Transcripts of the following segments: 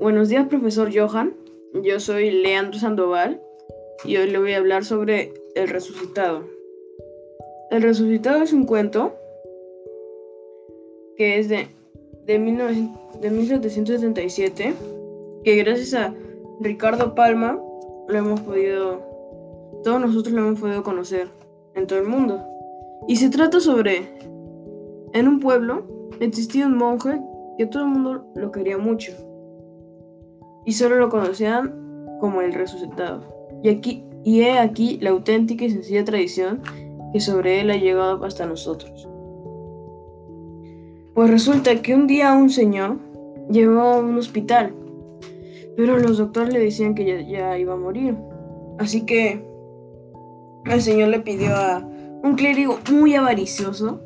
Buenos días, profesor Johan. Yo soy Leandro Sandoval y hoy le voy a hablar sobre El Resucitado. El Resucitado es un cuento que es de, de, 1777, que gracias a Ricardo Palma lo hemos podido, todos nosotros lo hemos podido conocer en todo el mundo. Y se trata sobre, en un pueblo existía un monje que todo el mundo lo quería mucho y solo lo conocían como el resucitado. Y aquí y he aquí la auténtica y sencilla tradición que sobre él ha llegado hasta nosotros. Pues resulta que un día un señor llegó a un hospital, pero los doctores le decían que ya, ya iba a morir. Así que el señor le pidió a un clérigo muy avaricioso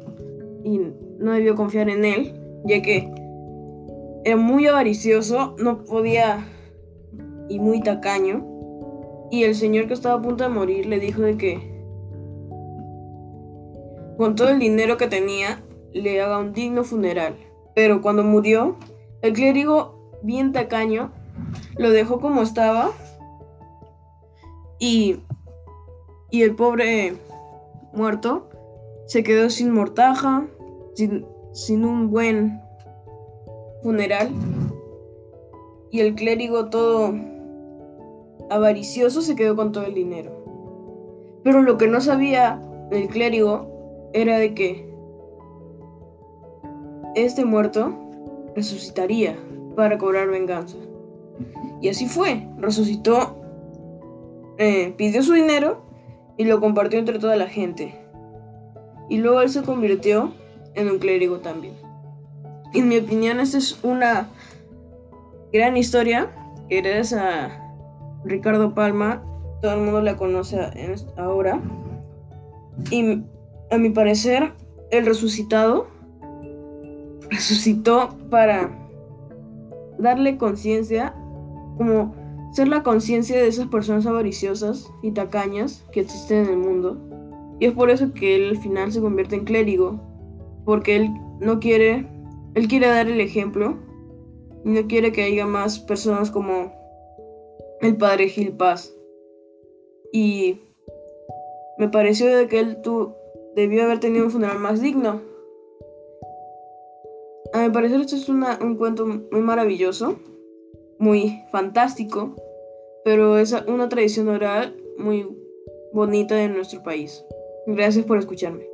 y no debió confiar en él, ya que era muy avaricioso, no podía y muy tacaño. Y el señor que estaba a punto de morir le dijo de que con todo el dinero que tenía le haga un digno funeral. Pero cuando murió, el clérigo, bien tacaño, lo dejó como estaba. Y, y el pobre muerto se quedó sin mortaja, sin, sin un buen funeral. Y el clérigo todo avaricioso se quedó con todo el dinero. Pero lo que no sabía el clérigo era de que este muerto resucitaría para cobrar venganza. Y así fue, resucitó, eh, pidió su dinero y lo compartió entre toda la gente. Y luego él se convirtió en un clérigo también. En mi opinión, esta es una gran historia que a Ricardo Palma, todo el mundo la conoce ahora. Y a mi parecer, el resucitado resucitó para darle conciencia, como ser la conciencia de esas personas avariciosas y tacañas que existen en el mundo. Y es por eso que él al final se convierte en clérigo, porque él no quiere, él quiere dar el ejemplo no quiere que haya más personas como el padre Gil Paz. Y me pareció de que él tú debió haber tenido un funeral más digno. A mi parecer esto es un cuento muy maravilloso, muy fantástico, pero es una tradición oral muy bonita de nuestro país. Gracias por escucharme.